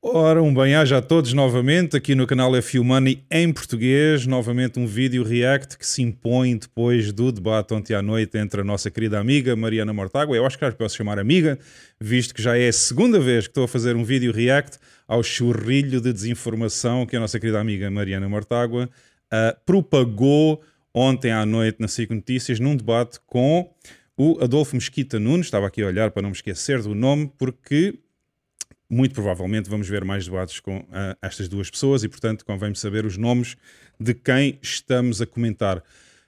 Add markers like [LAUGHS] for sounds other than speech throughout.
Ora, um bem-aja a todos novamente aqui no canal F Money em português. Novamente um vídeo react que se impõe depois do debate ontem à noite entre a nossa querida amiga Mariana Mortágua. Eu acho que já posso chamar amiga, visto que já é a segunda vez que estou a fazer um vídeo react ao churrilho de desinformação que a nossa querida amiga Mariana Mortágua uh, propagou ontem à noite na SIC Notícias num debate com o Adolfo Mesquita Nunes. Estava aqui a olhar para não me esquecer do nome, porque muito provavelmente vamos ver mais debates com uh, estas duas pessoas e, portanto, convém saber os nomes de quem estamos a comentar.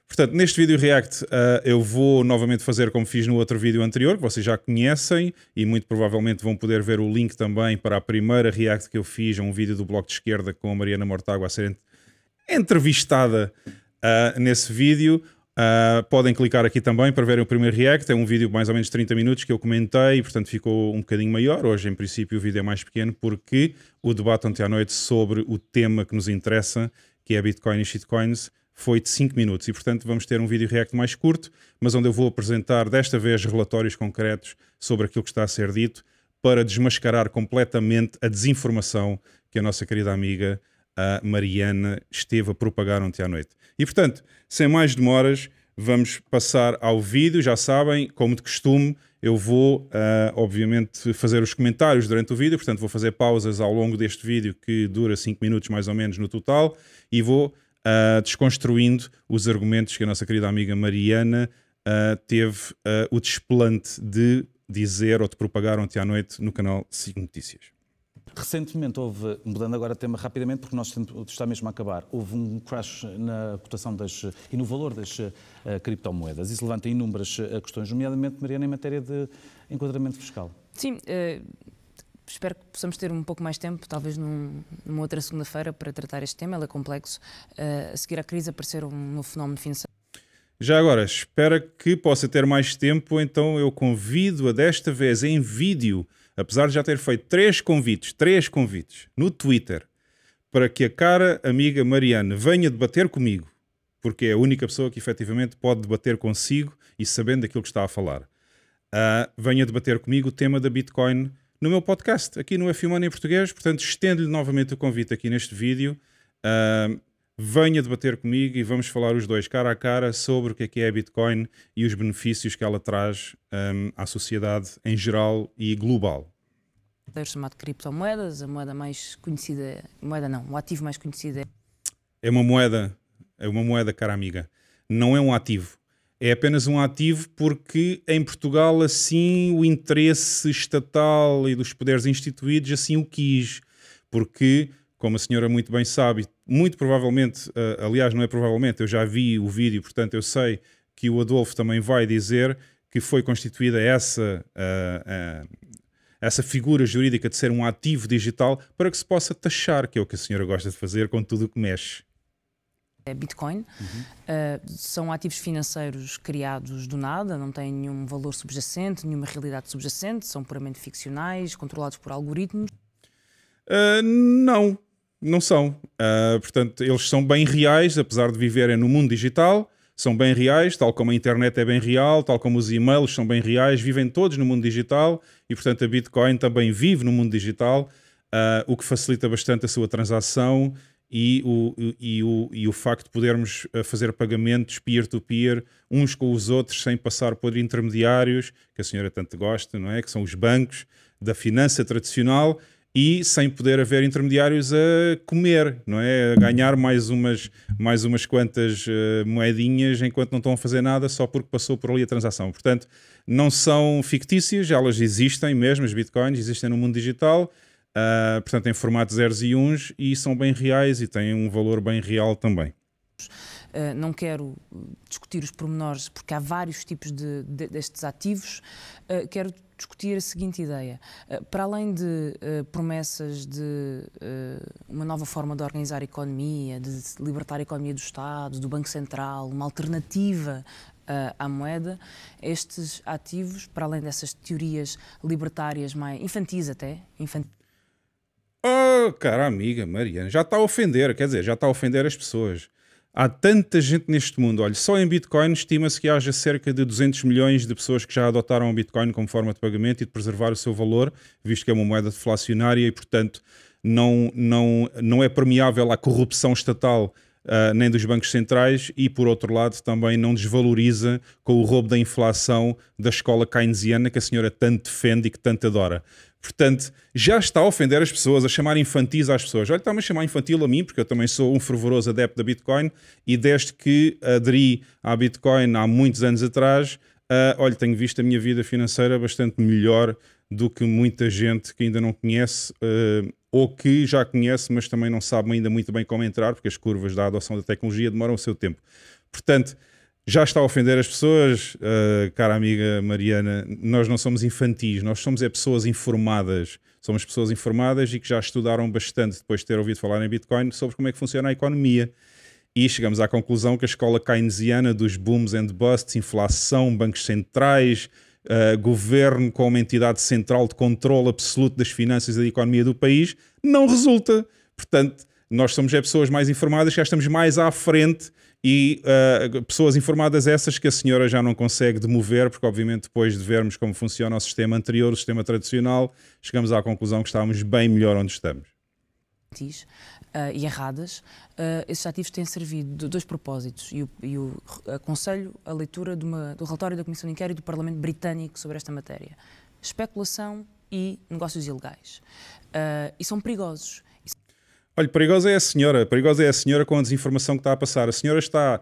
Portanto, neste vídeo React, uh, eu vou novamente fazer como fiz no outro vídeo anterior, que vocês já conhecem e muito provavelmente vão poder ver o link também para a primeira React que eu fiz, um vídeo do Bloco de Esquerda com a Mariana Mortágua a ser entrevistada uh, nesse vídeo. Uh, podem clicar aqui também para verem o primeiro react. É um vídeo de mais ou menos 30 minutos que eu comentei e, portanto, ficou um bocadinho maior. Hoje, em princípio, o vídeo é mais pequeno porque o debate ontem à noite sobre o tema que nos interessa, que é Bitcoin e shitcoins, foi de 5 minutos. E, portanto, vamos ter um vídeo react mais curto, mas onde eu vou apresentar desta vez relatórios concretos sobre aquilo que está a ser dito para desmascarar completamente a desinformação que a nossa querida amiga a Mariana esteve a propagar ontem à noite. E portanto, sem mais demoras, vamos passar ao vídeo. Já sabem, como de costume, eu vou, uh, obviamente, fazer os comentários durante o vídeo, portanto, vou fazer pausas ao longo deste vídeo que dura 5 minutos mais ou menos no total e vou uh, desconstruindo os argumentos que a nossa querida amiga Mariana uh, teve o desplante de dizer ou de propagar ontem à noite no canal 5 Notícias. Recentemente houve, mudando agora de tema rapidamente, porque nós está mesmo a acabar, houve um crash na cotação das, e no valor das uh, criptomoedas. Isso levanta inúmeras uh, questões, nomeadamente, Mariana, em matéria de enquadramento fiscal. Sim, uh, espero que possamos ter um pouco mais tempo, talvez num, numa outra segunda-feira, para tratar este tema. Ele é complexo. a seguir à crise apareceu um novo fenómeno financeiro. Já agora, espera que possa ter mais tempo, então eu convido-a desta vez em vídeo apesar de já ter feito três convites, três convites no Twitter para que a cara amiga Mariana venha debater comigo, porque é a única pessoa que efetivamente pode debater consigo e sabendo daquilo que está a falar. Uh, venha debater comigo o tema da Bitcoin no meu podcast, aqui no F em português. Portanto, estendo-lhe novamente o convite aqui neste vídeo. Uh, venha debater comigo e vamos falar os dois cara a cara sobre o que é que é a Bitcoin e os benefícios que ela traz um, à sociedade em geral e global. É chamado criptomoedas, a moeda mais conhecida, moeda não, o ativo mais conhecido é... É uma moeda, é uma moeda, cara amiga. Não é um ativo. É apenas um ativo porque em Portugal assim o interesse estatal e dos poderes instituídos assim o quis. Porque como a senhora muito bem sabe, muito provavelmente, uh, aliás, não é provavelmente, eu já vi o vídeo, portanto eu sei que o Adolfo também vai dizer que foi constituída essa, uh, uh, essa figura jurídica de ser um ativo digital para que se possa taxar, que é o que a senhora gosta de fazer com tudo o que mexe. É Bitcoin. Uhum. Uh, são ativos financeiros criados do nada, não têm nenhum valor subjacente, nenhuma realidade subjacente, são puramente ficcionais, controlados por algoritmos. Uh, não, não são. Uh, portanto, eles são bem reais, apesar de viverem no mundo digital, são bem reais, tal como a internet é bem real, tal como os e-mails são bem reais, vivem todos no mundo digital e, portanto, a Bitcoin também vive no mundo digital, uh, o que facilita bastante a sua transação e o, e o, e o facto de podermos ah, fazer pagamentos peer-to-peer -peer, uns com os outros sem passar por intermediários, que a senhora tanto gosta, não é? Que são os bancos da finança tradicional e sem poder haver intermediários a comer, não é? A ganhar mais umas, mais umas quantas uh, moedinhas enquanto não estão a fazer nada só porque passou por ali a transação. Portanto, não são fictícias, elas existem mesmo, as bitcoins existem no mundo digital, uh, portanto, em formato zeros e uns e são bem reais e têm um valor bem real também. Uh, não quero discutir os pormenores porque há vários tipos de, de, destes ativos. Uh, quero discutir a seguinte ideia. Para além de uh, promessas de uh, uma nova forma de organizar a economia, de libertar a economia do Estado, do Banco Central, uma alternativa à moeda, estes ativos, para além dessas teorias libertárias mais infantis até, infantis, Oh, cara amiga, Mariana, já está a ofender, quer dizer, já está a ofender as pessoas. Há tanta gente neste mundo. Olha, só em Bitcoin estima-se que haja cerca de 200 milhões de pessoas que já adotaram o Bitcoin como forma de pagamento e de preservar o seu valor, visto que é uma moeda deflacionária e, portanto, não, não, não é permeável à corrupção estatal Uh, nem dos bancos centrais e, por outro lado, também não desvaloriza com o roubo da inflação da escola keynesiana que a senhora tanto defende e que tanto adora. Portanto, já está a ofender as pessoas, a chamar infantis às pessoas. Olha, está-me a chamar infantil a mim, porque eu também sou um fervoroso adepto da Bitcoin e desde que aderi à Bitcoin há muitos anos atrás, uh, olha, tenho visto a minha vida financeira bastante melhor do que muita gente que ainda não conhece. Uh, ou que já conhece, mas também não sabe ainda muito bem como entrar, porque as curvas da adoção da tecnologia demoram o seu tempo. Portanto, já está a ofender as pessoas, uh, cara amiga Mariana. Nós não somos infantis, nós somos é pessoas informadas. Somos pessoas informadas e que já estudaram bastante depois de ter ouvido falar em Bitcoin sobre como é que funciona a economia. E chegamos à conclusão que a escola keynesiana dos booms and busts, inflação, bancos centrais, uh, governo com uma entidade central de controle absoluto das finanças e da economia do país, não resulta. Portanto, nós somos é pessoas mais informadas, já estamos mais à frente e uh, pessoas informadas essas que a senhora já não consegue demover, porque obviamente depois de vermos como funciona o sistema anterior, o sistema tradicional, chegamos à conclusão que estávamos bem melhor onde estamos uh, e erradas, uh, esses ativos têm servido de dois propósitos e, o, e o, aconselho a leitura uma, do relatório da Comissão de Inquérito do Parlamento Britânico sobre esta matéria. Especulação e negócios ilegais. Uh, e são perigosos. Olha, perigosa é a senhora, perigosa é a senhora com a desinformação que está a passar. A senhora está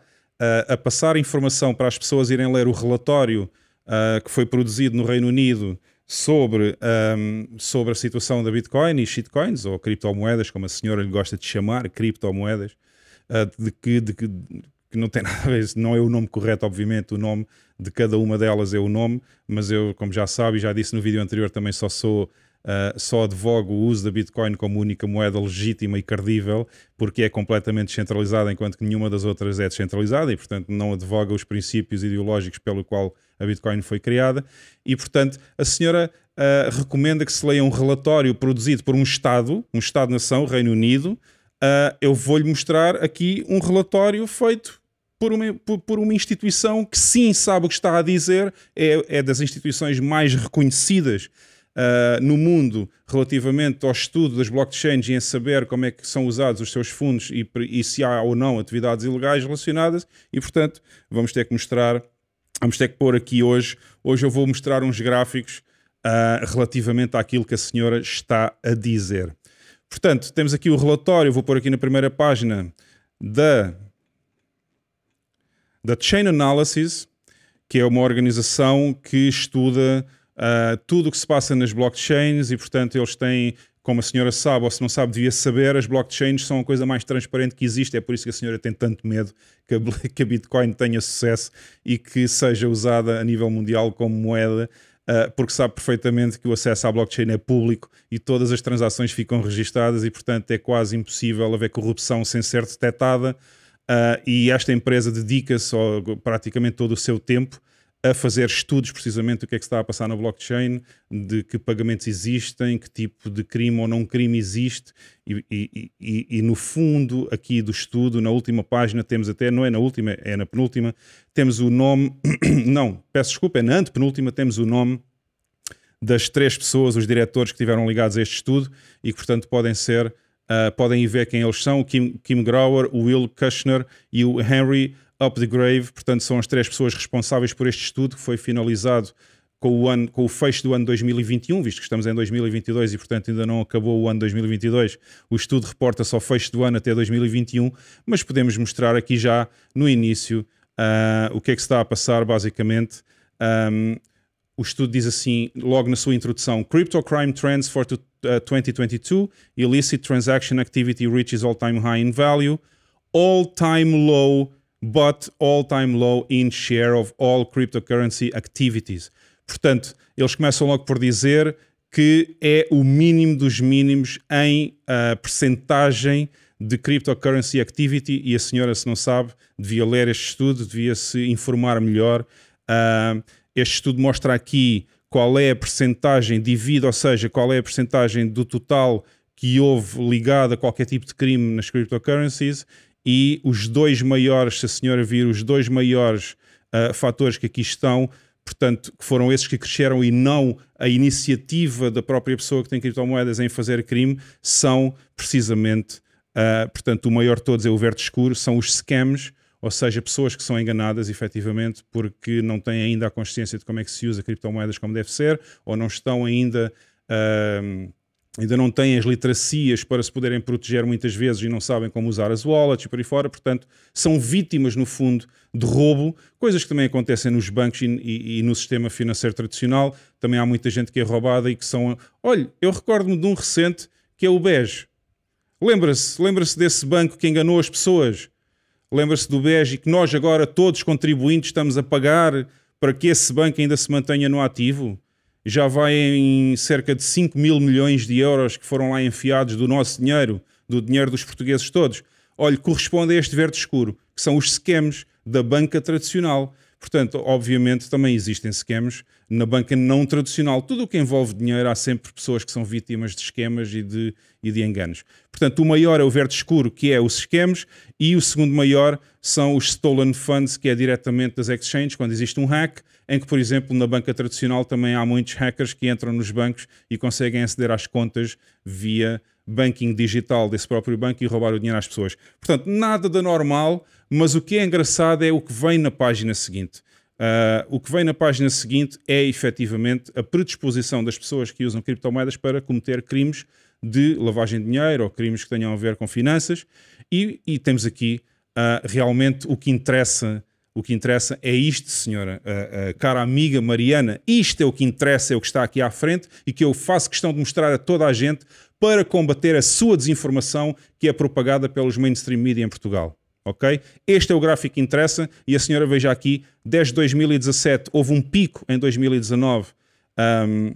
a passar informação para as pessoas irem ler o relatório que foi produzido no Reino Unido sobre, um, sobre a situação da Bitcoin e shitcoins, ou criptomoedas, como a senhora lhe gosta de chamar, criptomoedas, uh, de, que, de, que, que não tem [LAUGHS] nada a ver, não é o nome correto, obviamente, o nome de cada uma delas é o nome, mas eu, como já sabe já disse no vídeo anterior, também só sou Uh, só advogo o uso da Bitcoin como única moeda legítima e credível, porque é completamente descentralizada, enquanto que nenhuma das outras é descentralizada, e portanto não advoga os princípios ideológicos pelo qual a Bitcoin foi criada. E portanto a senhora uh, recomenda que se leia um relatório produzido por um Estado, um Estado-nação, Reino Unido. Uh, eu vou-lhe mostrar aqui um relatório feito por uma, por, por, uma instituição que sim sabe o que está a dizer, é, é das instituições mais reconhecidas uh, no mundo relativamente ao estudo das blockchains e em saber como é que são usados os seus fundos e, e se há ou não atividades ilegais relacionadas e, portanto, vamos ter que mostrar, vamos ter que pôr aqui hoje, hoje eu vou mostrar uns gráficos uh, relativamente àquilo que a senhora está a dizer. Portanto, temos aqui o relatório, vou pôr aqui na primeira página da, da Chain Analysis, que é uma organização que estuda uh, tudo o que se passa nas blockchains e, portanto, eles têm, como a senhora sabe, ou se não sabe, devia saber, as blockchains são a coisa mais transparente que existe. É por isso que a senhora tem tanto medo que a, [LAUGHS] Bitcoin tenha sucesso e que seja usada a nível mundial como moeda. Uh, porque sabe perfeitamente que o acesso à blockchain é público e todas as transações ficam registadas e, portanto, é quase impossível haver corrupção sem ser detectada. Uh, e esta empresa dedica-se praticamente todo o seu tempo a fazer estudos precisamente do que é que está a passar na blockchain, de que pagamentos existem, que tipo de crime ou não crime existe, e, e, e, e, no fundo aqui do estudo, na última página, temos até, não é na última, é na penúltima, temos o nome, [COUGHS] não, peço desculpa, é na antepenúltima, temos o nome das três pessoas, os diretores que estiveram ligados a este estudo e que, portanto, podem ser, uh, podem ver quem eles são, o Kim, Kim Grauer, o Will Kushner e o Henry Up the Grave, portanto, são as três pessoas responsáveis por este estudo que foi finalizado com o, ano, com o fecho do ano 2021, visto que estamos em 2022 e, portanto, ainda não acabou o ano 2022. O estudo reporta só fecho do ano até 2021, mas podemos mostrar aqui já no início uh, o que é que está a passar, basicamente. Um, o estudo diz assim, logo na sua introdução: Crypto Crime Trends for 2022, uh, Illicit Transaction Activity reaches all-time high in value, all-time low but all-time low in share of all cryptocurrency activities. Portanto, eles começam logo por dizer que é o mínimo dos mínimos em uh, percentagem de cryptocurrency activity e a senhora, se não sabe, devia ler este estudo, devia se informar melhor. Uh, este estudo mostra aqui qual é a percentagem devido, ou seja, qual é a percentagem do total que houve ligado a qualquer tipo de crime nas cryptocurrencies e os dois maiores, se a senhora vir, os dois maiores uh, fatores que aqui estão, portanto, que foram esses que cresceram e não a iniciativa da própria pessoa que tem criptomoedas em fazer crime, são precisamente, uh, portanto, o maior de todos é o verde escuro, são os scams, ou seja, pessoas que são enganadas efetivamente porque não têm ainda a consciência de como é que se usa criptomoedas como deve ser, ou não estão ainda. Uh, ainda não têm as literacias para se poderem proteger muitas vezes e não sabem como usar as wallets e por aí fora, portanto, são vítimas, no fundo, de roubo, coisas que também acontecem nos bancos e, e, e no sistema financeiro tradicional. Também há muita gente que é roubada e que são. Olha, eu recordo-me de um recente que é o BES. Lembra-se lembra desse banco que enganou as pessoas? Lembra-se do BES e que nós agora, todos contribuintes, estamos a pagar para que esse banco ainda se mantenha no ativo? Já vai em cerca de 5 mil milhões de euros que foram lá enfiados do nosso dinheiro, do dinheiro dos portugueses todos. Olha, corresponde a este verde escuro, que são os scams da banca tradicional. Portanto, obviamente, também existem scams na banca não tradicional. Tudo o que envolve dinheiro, há sempre pessoas que são vítimas de esquemas e de, e de enganos. Portanto, o maior é o verde escuro, que é os scams, e o segundo maior são os stolen funds, que é diretamente das exchanges, quando existe um hack, em que, por exemplo, na banca tradicional também há muitos hackers que entram nos bancos e conseguem aceder às contas via banking digital desse próprio banco e roubar o dinheiro às pessoas. Portanto, nada da normal, mas o que é engraçado é o que vem na página seguinte. Uh, o que vem na página seguinte é efetivamente a predisposição das pessoas que usam criptomoedas para cometer crimes de lavagem de dinheiro ou crimes que tenham a ver com finanças. E, e temos aqui uh, realmente o que interessa o que interessa é isto, senhora, uh, uh, cara amiga Mariana. Isto é o que interessa, é o que está aqui à frente e que eu faço questão de mostrar a toda a gente para combater a sua desinformação que é propagada pelos mainstream media em Portugal. Ok? Este é o gráfico que interessa e a senhora veja aqui, desde 2017 houve um pico em 2019 um,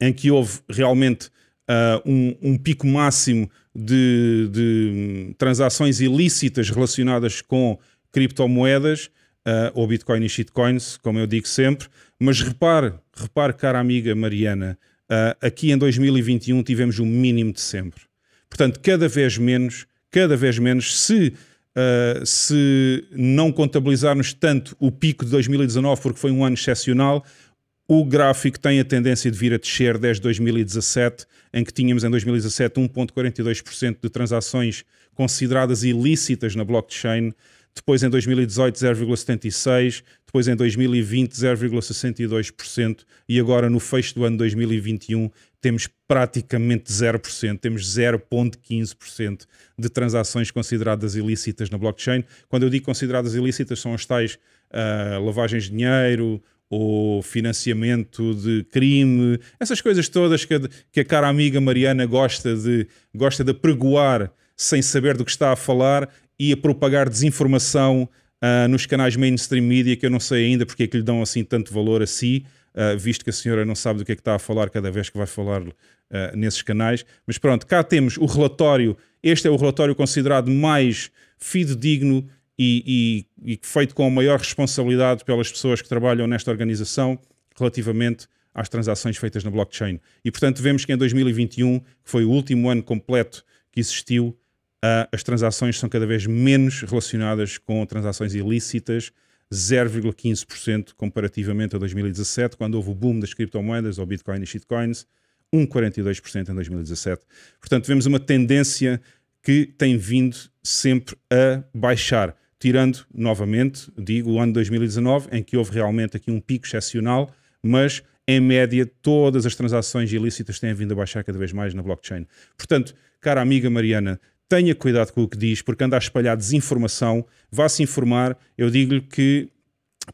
em que houve realmente uh, um, um, pico máximo de, de transações ilícitas relacionadas com criptomoedas uh, ou Bitcoin e shitcoins, como eu digo sempre. Mas repare, repare, cara amiga Mariana, uh, aqui em 2021 tivemos o mínimo de sempre. Portanto, cada vez menos, cada vez menos, se, uh, se não contabilizarmos tanto o pico de 2019, porque foi um ano excepcional, o gráfico tem a tendência de vir a descer desde 2017, em que tínhamos em 2017 1,42% de transações consideradas ilícitas na blockchain depois em 2018 0,76%, depois em 2020 0,62% e agora no fecho do ano 2021 temos praticamente 0%, temos 0,15% de transações consideradas ilícitas na blockchain. Quando eu digo consideradas ilícitas, são as tais uh, lavagens de dinheiro, ou financiamento de crime, essas coisas todas que a, que a cara amiga Mariana gosta de, gosta de pregoar sem saber do que está a falar e a propagar desinformação uh, nos canais mainstream media, que eu não sei ainda porque é que lhe dão assim tanto valor a si, uh, visto que a senhora não sabe do que é que está a falar cada vez que vai falar uh, nesses canais. Mas pronto, cá temos o relatório, este é o relatório considerado mais fidedigno e, e, e feito com a maior responsabilidade pelas pessoas que trabalham nesta organização relativamente às transações feitas na blockchain. E portanto vemos que em 2021, que foi o último ano completo que existiu, uh, as transações são cada vez menos relacionadas com transações ilícitas, 0,15% comparativamente a 2017, quando houve o boom das criptomoedas, ou Bitcoin e shitcoins, 1,42% em 2017. Portanto, vemos uma tendência que tem vindo sempre a baixar, tirando novamente, digo, o ano 2019, em que houve realmente aqui um pico excepcional, mas em média todas as transações ilícitas têm vindo a baixar cada vez mais na blockchain. Portanto, cara amiga Mariana, tenha cuidado com o que diz, porque anda a espalhar desinformação, vá-se informar. Eu digo-lhe que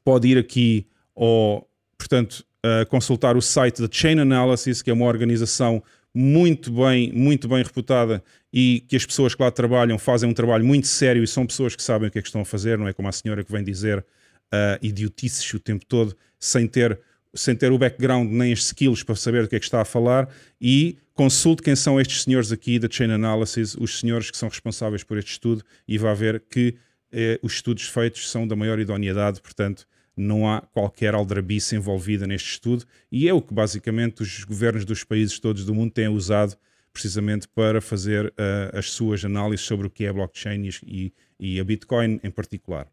pode ir aqui ou, portanto, consultar o site da Chain Analysis, que é uma organização muito bem, muito bem reputada e que as pessoas que lá trabalham fazem um trabalho muito sério e são pessoas que sabem o que é que estão a fazer, não é como a senhora que vem dizer uh, idiotices o tempo todo, sem ter, sem ter o background nem as skills para saber do que é que está a falar e Consulte quem são estes senhores aqui da Chain Analysis, os senhores que são responsáveis por este estudo, e vai ver que eh, os estudos feitos são da maior idoneidade, portanto, não há qualquer aldrabice envolvida neste estudo, e é o que basicamente os governos dos países todos do mundo têm usado precisamente para fazer uh, as suas análises sobre o que é blockchain e, e a Bitcoin em particular.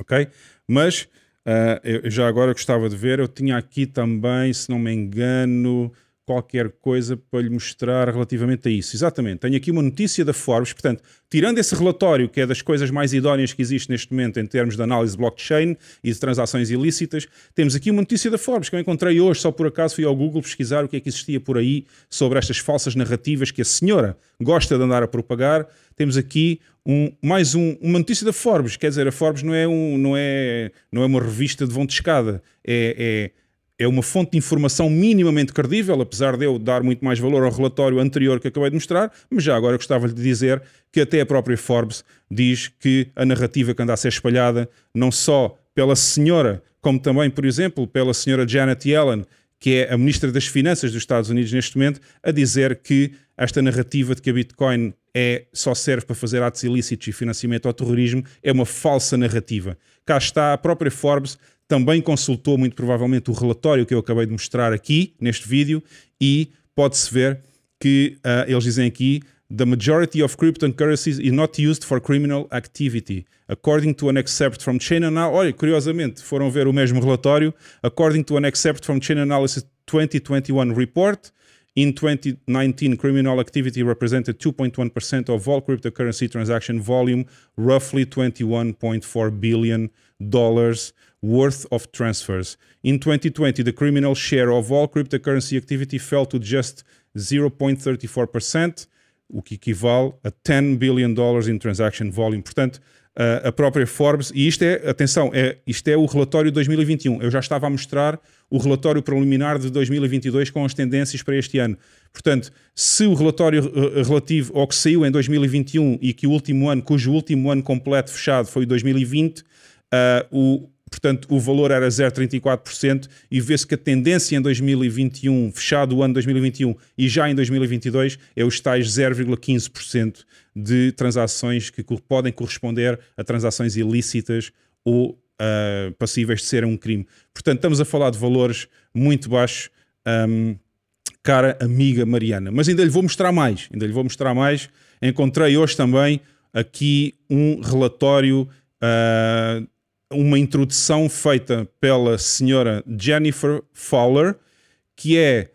Ok? Mas uh, já agora gostava de ver, eu tinha aqui também, se não me engano, qualquer coisa para lhe mostrar relativamente a isso. Exatamente, tenho aqui uma notícia da Forbes, portanto, tirando esse relatório, que é das coisas mais idóneas que existe neste momento em termos de análise de blockchain e de transações ilícitas, temos aqui uma notícia da Forbes que eu encontrei hoje, só por acaso fui ao Google pesquisar o que é que existia por aí sobre estas falsas narrativas que a senhora gosta de andar a propagar. Temos aqui um, mais um, uma notícia da Forbes, quer dizer, a Forbes não é, um, não é, não é uma revista de vão de escada, é, é é uma fonte de informação minimamente credível, apesar de eu dar muito mais valor ao relatório anterior que acabei de mostrar, mas já agora gostava de dizer que até a própria Forbes diz que a narrativa que anda a ser espalhada, não só pela senhora, como também, por exemplo, pela senhora Janet Yellen, que é a ministra das Finanças dos Estados Unidos neste momento, a dizer que esta narrativa de que a Bitcoin é, só serve para fazer atos ilícitos e financiamento ao terrorismo é uma falsa narrativa. Cá está a própria Forbes também consultou muito provavelmente o relatório que eu acabei de mostrar aqui neste vídeo e pode-se ver que uh, eles dizem aqui the majority of cryptocurrencies is not used for criminal activity. According to an excerpt from Chain Analysis, olha, curiosamente, foram ver o mesmo relatório. According to an excerpt from Chain Analysis 2021 report, in 2019, criminal activity represented 2.1% of all cryptocurrency transaction volume, roughly 21.4 billion dollars worth of transfers. In 2020, the criminal share of all cryptocurrency activity fell to just 0.34%, o que equivale a 10 billion dollars in transaction volume. Portanto, a própria Forbes, e isto é, atenção, é, isto é o relatório de 2021. Eu já estava a mostrar o relatório preliminar de 2022 com as tendências para este ano. Portanto, se o relatório eh, relativo ao que saiu em 2021 e que o último ano, cujo último ano completo fechado foi 2020, uh, o, portanto, o valor era 0,34% e vê-se que a tendência em 2021, fechado o ano 2021 e já em 2022, é os tais 0,15% de transações que podem corresponder a transações ilícitas ou uh, passíveis de ser um crime. Portanto, estamos a falar de valores muito baixos, um, cara amiga Mariana. Mas ainda lhe vou mostrar mais, ainda lhe vou mostrar mais. Encontrei hoje também aqui um relatório uh, uma introdução feita pela senhora Jennifer Fowler, que é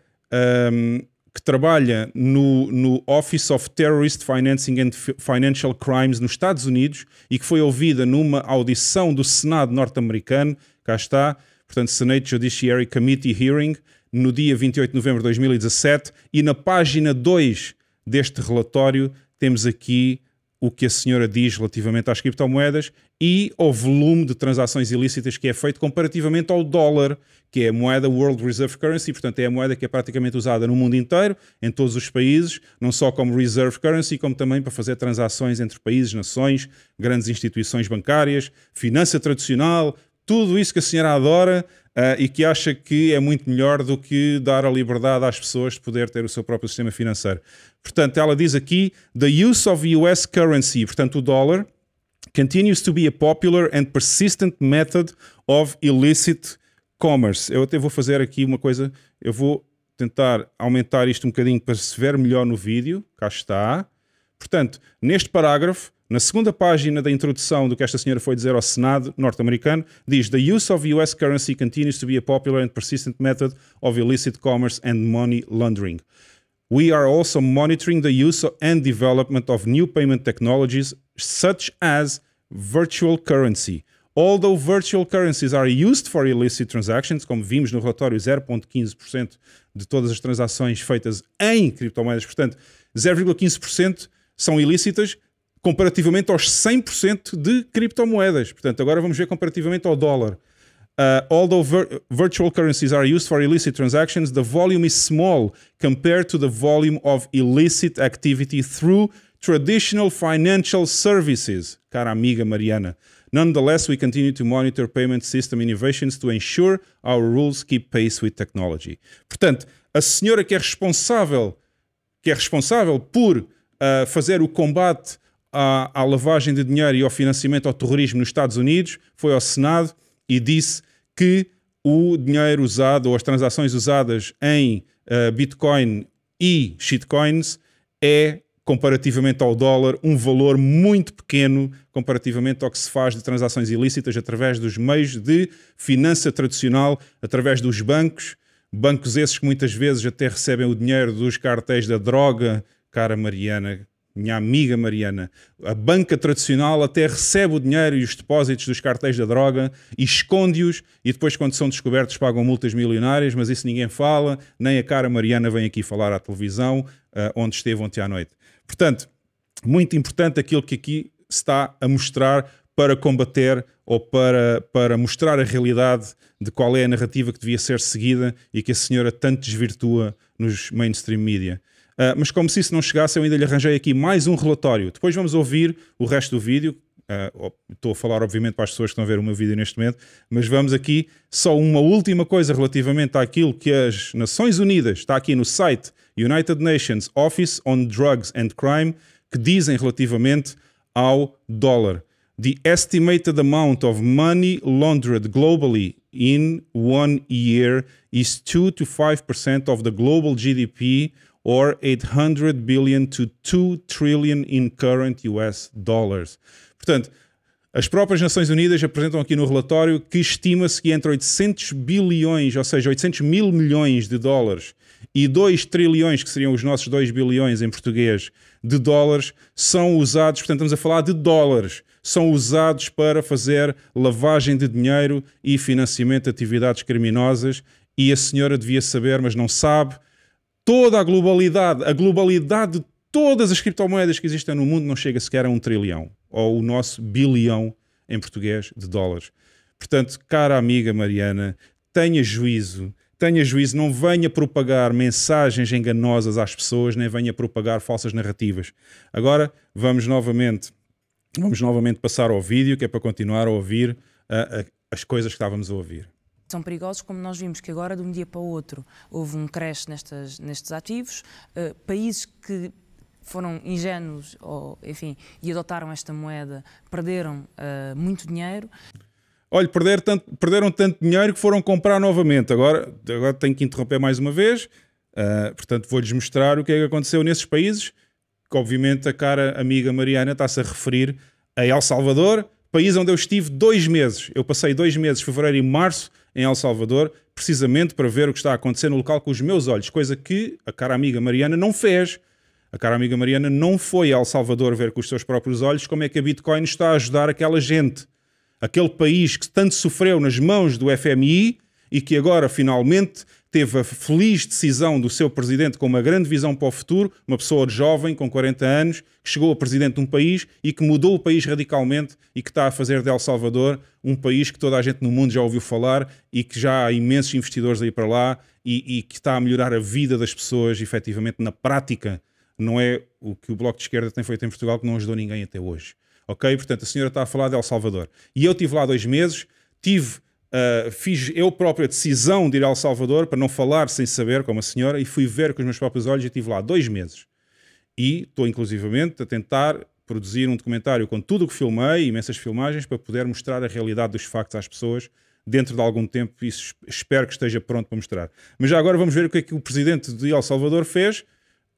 um, que trabalha no, no Office of Terrorist Financing and Financial Crimes nos Estados Unidos e que foi ouvida numa audição do Senado norte-americano, cá está, portanto, Senate Judiciary Committee Hearing, no dia 28 de novembro de 2017, e na página 2 deste relatório temos aqui o que a senhora diz relativamente às criptomoedas e ao volume de transações ilícitas que é feito comparativamente ao dólar, que é a moeda World Reserve Currency, portanto é a moeda que é praticamente usada no mundo inteiro, em todos os países, não só como Reserve Currency, como também para fazer transações entre países, nações, grandes instituições bancárias, finança tradicional, tudo isso que a senhora adora uh, e que acha que é muito melhor do que dar a liberdade às pessoas de poder ter o seu próprio sistema financeiro. Portanto, ela diz aqui: the use of US currency, portanto, o dólar, continues to be a popular and persistent method of illicit commerce. Eu até vou fazer aqui uma coisa, eu vou tentar aumentar isto um bocadinho para se ver melhor no vídeo. Cá está. Portanto, neste parágrafo, na segunda página da introdução do que esta senhora foi dizer ao Senado norte-americano, diz: The use of US currency continues to be a popular and persistent method of illicit commerce and money laundering. We are also monitoring the use and development of new payment technologies such as virtual currency. Although virtual currencies are used for illicit transactions, como vimos no relatório, 0,15% de todas as transações feitas em criptomoedas, portanto, 0,15% são ilícitas, comparativamente aos 100% de criptomoedas. Portanto, agora vamos ver comparativamente ao dólar. Uh, although vir virtual currencies are used for illicit transactions, the volume is small compared to the volume of illicit activity through traditional financial services. Cara amiga Mariana. Nonetheless, we continue to monitor payment system innovations to ensure our rules keep pace with technology. Portanto, a senhora que é responsável, que é responsável por uh, fazer o combate à, à lavagem de dinheiro e ao financiamento ao terrorismo nos Estados Unidos, foi ao Senado e disse que o dinheiro usado ou as transações usadas em uh, Bitcoin e shitcoins é comparativamente ao dólar, um valor muito pequeno comparativamente ao que se faz de transações ilícitas através dos meios de finança tradicional, através dos bancos. Bancos esses que muitas vezes até recebem o dinheiro dos cartéis da droga, cara Mariana, minha amiga Mariana, a banca tradicional até recebe o dinheiro e os depósitos dos cartéis da droga esconde-os e depois, quando são descobertos, pagam multas milionárias, mas isso ninguém fala, nem a cara Mariana vem aqui falar à televisão, uh, onde esteve ontem à noite. Portanto, muito importante aquilo que aqui está a mostrar para combater ou para, para mostrar a realidade de qual é a narrativa que devia ser seguida e que a senhora tanto desvirtua nos mainstream media. Uh, mas como se isso não chegasse, eu ainda lhe arranjei aqui mais um relatório. Depois vamos ouvir o resto do vídeo. Uh, estou a falar, obviamente, para as pessoas que estão a ver o meu vídeo neste momento, mas vamos aqui só uma última coisa relativamente àquilo que as Nações Unidas, está aqui no site United Nations Office on Drugs and Crime, que dizem relativamente ao dólar. The estimated amount of money laundered globally in one year is 2 to 5% of the global GDP or 800 billion to 2 trillion in current US dollars. Portanto, as próprias Nações Unidas apresentam aqui no relatório que estima-se que entre 800 bilhões, ou seja, 800 mil milhões de dólares e 2 trilhões, que seriam os nossos 2 bilhões em português, de dólares, são usados, portanto, estamos a falar de dólares, são usados para fazer lavagem de dinheiro e financiamento de atividades criminosas. E a senhora devia saber, mas não sabe, toda a globalidade, a globalidade de todas as criptomoedas que existem no mundo não chega sequer a um trilhão, ou o nosso bilhão em português de dólares. Portanto, cara amiga Mariana, tenha juízo, tenha juízo, não venha propagar mensagens enganosas às pessoas, nem venha propagar falsas narrativas. Agora vamos novamente, vamos novamente passar ao vídeo, que é para continuar a ouvir as coisas que estávamos a ouvir são perigosos, como nós vimos que agora, de um dia para o outro, houve um crash nestas, nestes ativos. Uh, países que foram ingênuos, ou, enfim, e adotaram esta moeda, perderam uh, muito dinheiro. Olha, perder tanto, perderam tanto dinheiro que foram comprar novamente. Agora, agora tenho que interromper mais uma vez. Uh, portanto, vou-lhes mostrar o que é que aconteceu nesses países. Que, obviamente, a cara amiga Mariana está-se a referir a El Salvador, país onde eu estive dois meses. Eu passei dois meses, fevereiro e março, em El Salvador, precisamente para ver o que está a acontecer no local com os meus olhos, coisa que a cara amiga Mariana não fez. A cara amiga Mariana não foi a El Salvador ver com os seus próprios olhos como é que a Bitcoin está a ajudar aquela gente. Aquele país que tanto sofreu nas mãos do FMI e que agora finalmente teve a feliz decisão do seu presidente com uma grande visão para o futuro, uma pessoa jovem com 40 anos, que chegou a presidente de um país e que mudou o país radicalmente e que está a fazer de El Salvador um país que toda a gente no mundo já ouviu falar e que já há imensos investidores aí para lá e, e que está a melhorar a vida das pessoas efetivamente na prática. Não é o que o Bloco de Esquerda tem feito em Portugal que não ajudou ninguém até hoje. Ok? Portanto, a senhora está a falar de El Salvador. E eu tive lá dois meses, tive Uh, fiz eu próprio a decisão de ir ao Salvador para não falar sem saber, como a senhora, e fui ver com os meus próprios olhos e estive lá dois meses. E estou, inclusivamente, a tentar produzir um documentário com tudo o que filmei, imensas filmagens, para poder mostrar a realidade dos factos às pessoas dentro de algum tempo. e espero que esteja pronto para mostrar. Mas já agora vamos ver o que é que o presidente de El Salvador fez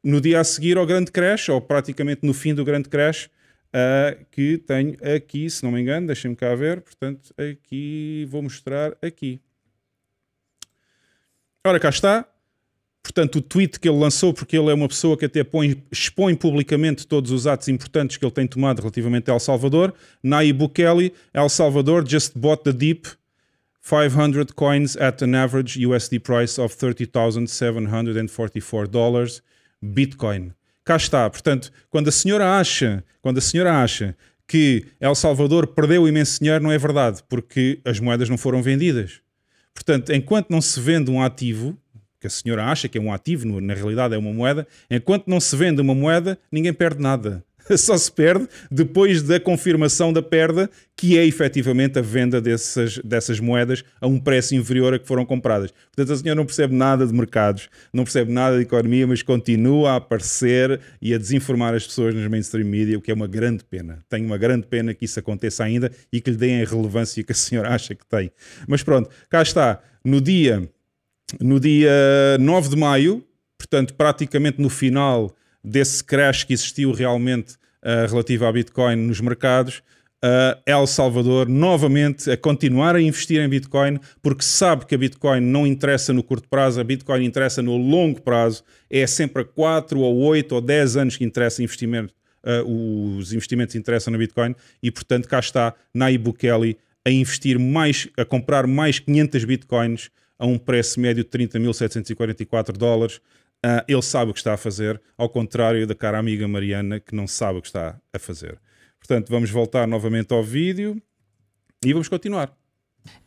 no dia a seguir ao grande crash, ou praticamente no fim do grande crash, uh, que tenho aqui, se não me engano, deixem-me cá ver, portanto, aqui vou mostrar aqui. Ora, cá está. Portanto, o tweet que ele lançou, porque ele é uma pessoa que até põe, expõe publicamente todos os atos importantes que ele tem tomado relativamente a El Salvador. Nayib Bukele, El Salvador just bought the deep 500 coins at an average USD price of $30,744 Bitcoin cá está. Portanto, quando a senhora acha, quando a senhora acha que El Salvador perdeu imenso dinheiro, não é verdade, porque as moedas não foram vendidas. Portanto, enquanto não se vende um ativo, que a senhora acha que é um ativo, na realidade é uma moeda, enquanto não se vende uma moeda, ninguém perde nada. [LAUGHS] só se perde depois da confirmação da perda, que é efetivamente a venda dessas, dessas moedas a um preço inferior a que foram compradas. Portanto, a senhora não percebe nada de mercados, não percebe nada de economia, mas continua a aparecer e a desinformar as pessoas nos mainstream media, o que é uma grande pena. Tenho uma grande pena que isso aconteça ainda e que lhe deem a relevância que a senhora [LAUGHS] acha que tem. Mas pronto, cá está. No dia, no dia 9 de maio, portanto, praticamente no final desse crash que existiu realmente uh, relativo à Bitcoin nos mercados, uh, El Salvador novamente a continuar a investir em Bitcoin, porque sabe que a Bitcoin não interessa no curto prazo, a Bitcoin interessa no longo prazo, é sempre a 4 ou 8 ou 10 anos que interessa investimento, uh, os investimentos interessam na Bitcoin, e portanto cá está Nayib Bukele a investir mais, a comprar mais 500 Bitcoins a um preço médio de 30.744 dólares. Uh, ele sabe o que está a fazer, ao contrário da cara amiga Mariana, que não sabe o que está a fazer. Portanto, vamos voltar novamente ao vídeo e vamos continuar.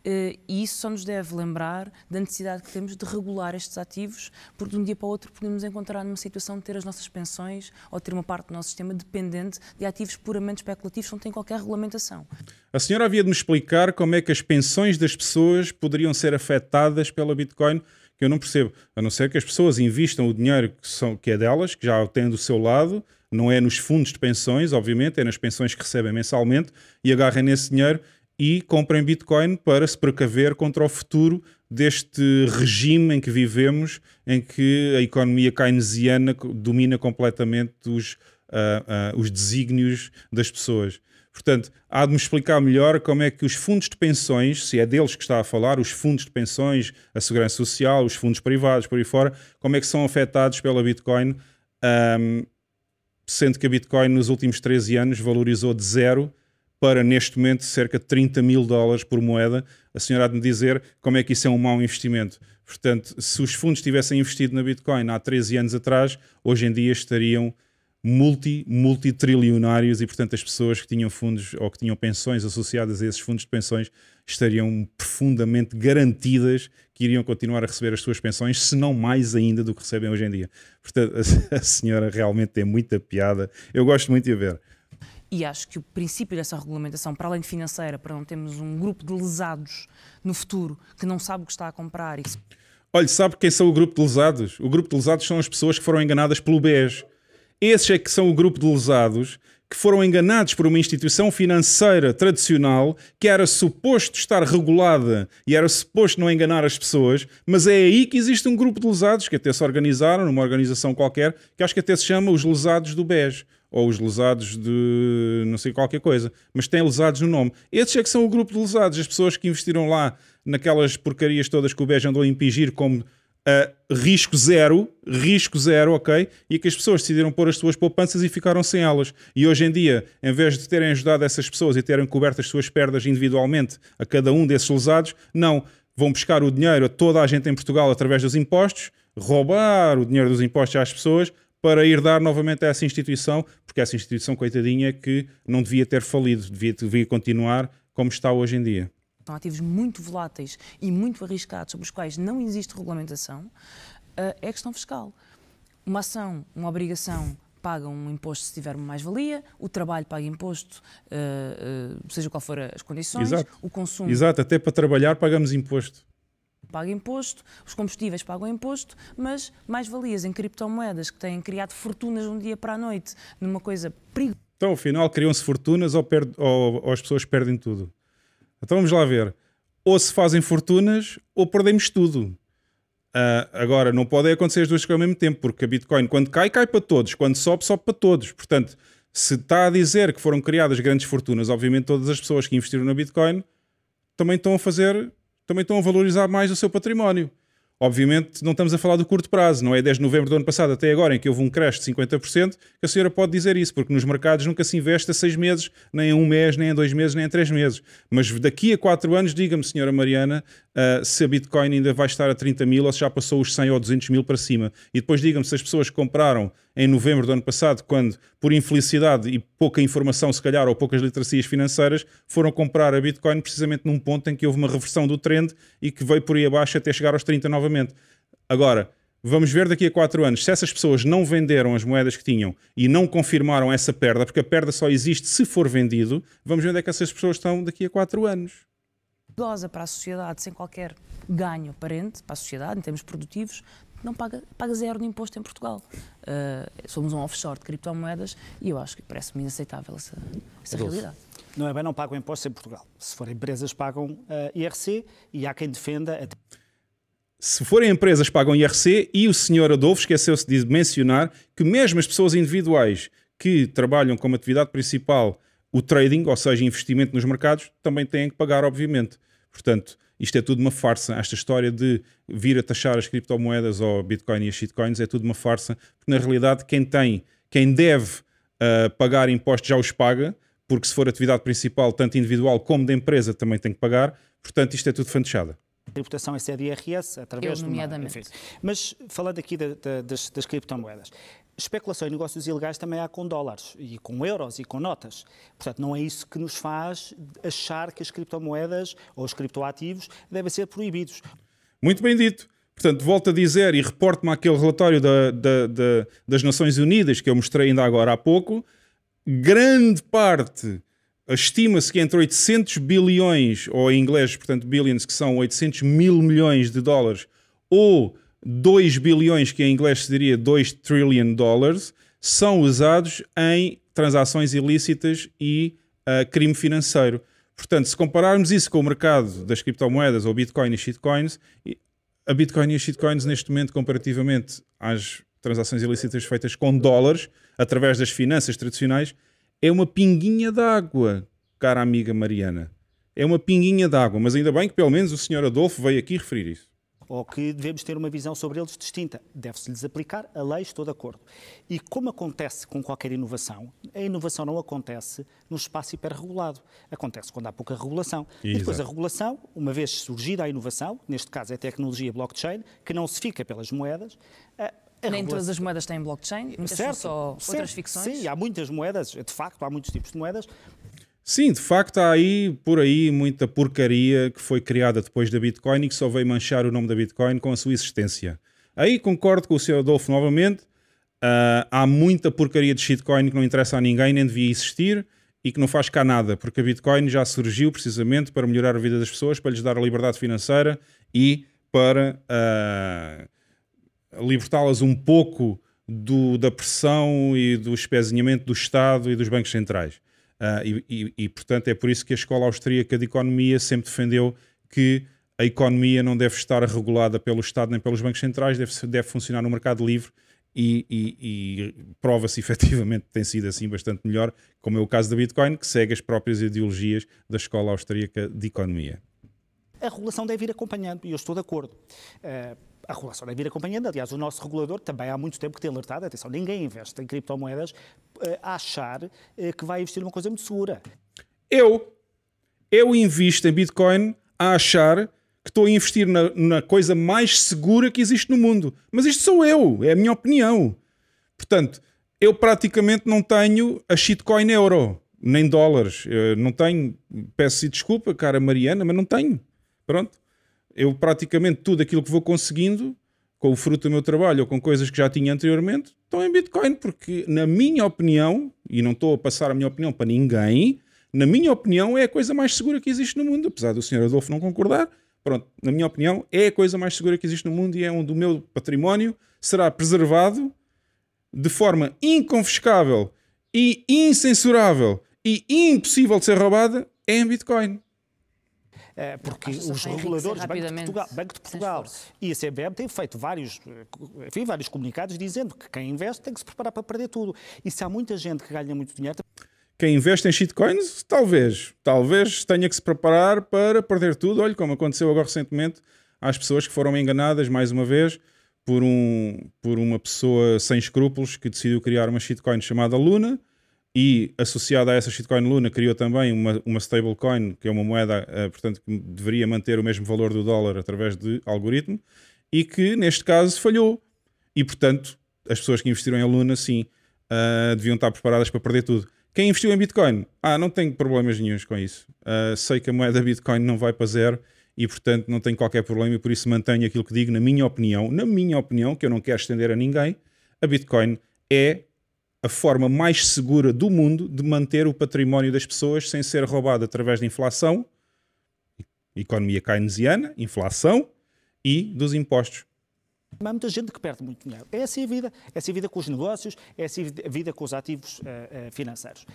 Uh, e isso só nos deve lembrar da necessidade que temos de regular estes ativos, porque de um dia para o outro podemos encontrar numa situação de ter as nossas pensões ou ter uma parte do nosso sistema dependente de ativos puramente especulativos que não têm qualquer regulamentação. A senhora havia de me explicar como é que as pensões das pessoas poderiam ser afetadas pela Bitcoin, que eu não percebo. A não ser que as pessoas investam o dinheiro que, são, que é delas, que já têm do seu lado, não é nos fundos de pensões, obviamente, é nas pensões que recebem mensalmente, e agarrem nesse dinheiro e comprem Bitcoin para se precaver contra o futuro deste regime em que vivemos, em que a economia keynesiana domina completamente os, uh, uh, os desígnios das pessoas. Portanto, há de me explicar melhor como é que os fundos de pensões, se é deles que está a falar, os fundos de pensões, a segurança social, os fundos privados, por aí fora, como é que são afetados pela Bitcoin, um, sendo que a Bitcoin nos últimos 13 anos valorizou de zero para, neste momento, cerca de 30 mil dólares por moeda. A senhora há de me dizer como é que isso é um mau investimento. Portanto, se os fundos tivessem investido na Bitcoin há 13 anos atrás, hoje em dia estariam multi, multitrilionários e, portanto, as pessoas que tinham fundos ou que tinham pensões associadas a esses fundos de pensões estariam profundamente garantidas que iriam continuar a receber as suas pensões, se não mais ainda do que recebem hoje em dia. Portanto, [LAUGHS] a senhora realmente tem muita piada. Eu gosto muito de a ver. E acho que o princípio dessa regulamentação, para além de financeira, para não termos um grupo de lesados no futuro que não sabe o que está a comprar e. Olha, sabe quem são o grupo de lesados? O grupo de lesados são as pessoas que foram enganadas pelo BES esses é que são o grupo de lesados que foram enganados por uma instituição financeira tradicional que era suposto estar regulada e era suposto não enganar as pessoas, mas é aí que existe um grupo de lesados que até se organizaram numa organização qualquer, que acho que até se chama os lesados do BES ou os lesados de não sei qualquer coisa, mas tem lesados no nome. Esses é que são o grupo de lesados, as pessoas que investiram lá naquelas porcarias todas que o BES andou a impingir como uh, risco zero, risco zero, ok? E que as pessoas decidiram pôr as suas poupanças e ficaram sem elas. E hoje em dia, em vez de terem ajudado essas pessoas e terem coberto as suas perdas individualmente a cada um desses lesados, não. Vão buscar o dinheiro a toda a gente em Portugal através dos impostos, roubar o dinheiro dos impostos às pessoas para ir dar novamente a essa instituição, porque essa instituição, coitadinha, que não devia ter falido, devia, devia continuar como está hoje em dia são ativos muito voláteis e muito arriscados, sobre os quais não existe regulamentação, eh, é a questão fiscal. Uma ação, uma obrigação paga um imposto se tiver uma mais-valia, o trabalho paga imposto, uh, uh, seja qual for as condições, Exato. o consumo. Exato, até para trabalhar pagamos imposto. Paga imposto, os combustíveis pagam imposto, mas mais-valias em criptomoedas que têm criado fortunas de um dia para a noite numa coisa perigosa. Então, afinal, criam-se fortunas ou, ou, ou as pessoas perdem tudo? Então vamos lá ver. Ou se fazem fortunas ou perdemos tudo. Uh, agora, não podem acontecer as duas coisas ao mesmo tempo, porque a Bitcoin, quando cai, cai para todos. Quando sobe, sobe para todos. Portanto, se está a dizer que foram criadas grandes fortunas, obviamente todas as pessoas que investiram na Bitcoin também estão a fazer, também estão a valorizar mais o seu património. Obviamente, não estamos a falar do curto prazo, não é desde novembro do ano passado até agora, em que houve um crash de 50%, que a senhora pode dizer isso, porque nos mercados nunca se investe a seis meses, nem em um mês, nem em dois meses, nem em três meses. Mas daqui a quatro anos, diga-me, senhora Mariana, uh, se a Bitcoin ainda vai estar a 30 mil ou se já passou os 100 ou 200 mil para cima. E depois diga-me se as pessoas compraram em novembro do ano passado, quando, por infelicidade e pouca informação, se calhar, ou poucas literacias financeiras, foram comprar a Bitcoin precisamente num ponto em que houve uma reversão do trend e que veio por aí abaixo até chegar aos 30 novamente. Agora, vamos ver daqui a 4 anos se essas pessoas não venderam as moedas que tinham e não confirmaram essa perda, porque a perda só existe se for vendido, vamos ver onde é que essas pessoas estão daqui a 4 anos. Para a sociedade, sem qualquer ganho aparente para a sociedade, em termos produtivos, não paga, paga zero de imposto em Portugal. Uh, somos um offshore de criptomoedas e eu acho que parece-me inaceitável essa, essa realidade. Não é bem, não pagam impostos em Portugal. Se forem empresas, pagam uh, IRC e há quem defenda. se forem empresas, pagam IRC e o senhor Adolfo esqueceu-se de mencionar que mesmo as pessoas individuais que trabalham como atividade principal o trading, ou seja, investimento nos mercados, também têm que pagar, obviamente. Portanto, isto é tudo uma farsa. Esta história de vir a taxar as criptomoedas ou Bitcoin e as shitcoins é tudo uma farsa, porque na realidade quem tem, quem deve uh, pagar impostos já os paga, porque se for atividade principal, tanto individual como da empresa, também tem que pagar. Portanto, isto é tudo fantochada tributação é CDRS através Eu, nomeadamente. de uma, enfim. Mas falando aqui da, da, das, das criptomoedas, especulação e negócios ilegais também há com dólares e com euros e com notas. Portanto, não é isso que nos faz achar que as criptomoedas ou os criptoativos devem ser proibidos. Muito bem dito. Portanto, volto a dizer e reporto-me àquele relatório da, da, da, das Nações Unidas que eu mostrei ainda agora há pouco. Grande parte, estima-se que entre 800 bilhões, ou em inglês, portanto, billions, que são 800 mil milhões de dólares, ou 2 bilhões, que em inglês se diria 2 trillion dollars, são usados em transações ilícitas e uh, crime financeiro. Portanto, se compararmos isso com o mercado das criptomoedas ou Bitcoin e shitcoins, a Bitcoin e as shitcoins, neste momento, comparativamente às transações ilícitas feitas com dólares, através das finanças tradicionais, é uma pinguinha d'água, cara amiga Mariana. É uma pinguinha d'água, mas ainda bem que pelo menos o senhor Adolfo veio aqui referir isso ou que devemos ter uma visão sobre eles distinta. Deve-se-lhes aplicar a lei, estou de acordo. E como acontece com qualquer inovação, a inovação não acontece num espaço hiperregulado. Acontece quando há pouca regulação. Exato. E depois a regulação, uma vez surgida a inovação, neste caso é a tecnologia blockchain, que não se fica pelas moedas, a Nem todas as moedas têm blockchain, muitas certo, são só certo, outras ficções. Sim, há muitas moedas, de facto, há muitos tipos de moedas, Sim, de facto há aí, por aí, muita porcaria que foi criada depois da Bitcoin e que só veio manchar o nome da Bitcoin com a sua existência. Aí concordo com o Sr. Adolfo novamente. Uh, há muita porcaria de shitcoin que não interessa a ninguém, nem devia existir e que não faz cá nada, porque a Bitcoin já surgiu precisamente para melhorar a vida das pessoas, para lhes dar a liberdade financeira e para uh, libertá-las um pouco do, da pressão e do espezinhamento do Estado e dos bancos centrais. Uh, e, e, e, portanto, é por isso que a Escola Austríaca de Economia sempre defendeu que a economia não deve estar regulada pelo Estado nem pelos bancos centrais, deve, deve funcionar no mercado livre e, e prova-se [LAUGHS] efetivamente que tem sido assim bastante melhor, como é o caso da Bitcoin, que segue as próprias ideologias da Escola Austríaca de Economia. A regulação deve ir acompanhando, e eu estou de acordo. Uh, a regulação deve ir acompanhando. Aliás, o nosso regulador também há muito tempo que tem alertado, atenção, ninguém investe em criptomoedas eh, a achar eh, que vai investir numa coisa muito segura. Eu, eu invisto em Bitcoin a achar que estou a investir na, na coisa mais segura que existe no mundo. Mas isto sou eu, é a minha opinião. Portanto, eu praticamente não tenho a shitcoin euro, nem dólares. Eu não tenho, peço desculpa, cara Mariana, mas não tenho. Pronto eu praticamente tudo aquilo que vou conseguindo com o fruto do meu trabalho ou com coisas que já tinha anteriormente, estão em Bitcoin, porque na minha opinião, e não estou a passar a minha opinião para ninguém, na minha opinião é a coisa mais segura que existe no mundo, apesar do Sr. Adolfo não concordar, pronto, na minha opinião é a coisa mais segura que existe no mundo e é onde o meu património será preservado de forma inconfiscável e incensurável e impossível de ser roubada é em Bitcoin. Eh, porque os reguladores, Banco de Portugal, Banco de Portugal e a CBM têm feito vários, eh, enfim, vários comunicados dizendo que quem investe tem que se preparar para perder tudo. E se há muita gente que ganha muito dinheiro. Quem investe em shitcoins, talvez, talvez tenha que se preparar para perder tudo. Olha, como aconteceu agora recentemente às pessoas que foram enganadas, mais uma vez, por, um, por uma pessoa sem escrúpulos que decidiu criar uma shitcoin chamada Luna e associada a essa shitcoin Luna criou também uma, uma stablecoin, que é uma moeda, uh, portanto, que deveria manter o mesmo valor do dólar através de algoritmo, e que neste caso falhou. E portanto, as pessoas que investiram em Luna, sim, uh, deviam estar preparadas para perder tudo. Quem investiu em Bitcoin? Ah, não tenho problemas nenhums com isso. Uh, sei que a moeda Bitcoin não vai para zero e, portanto, não tenho qualquer problema e por isso mantenho aquilo que digo, na minha opinião, na minha opinião, que eu não quero estender a ninguém, a Bitcoin é a forma mais segura do mundo de manter o património das pessoas sem ser roubado através da inflação, economia keynesiana, inflação e dos impostos. Há muita gente que perde muito dinheiro. É assim a vida. É assim a vida com os negócios, é assim a vida com os ativos uh, financeiros.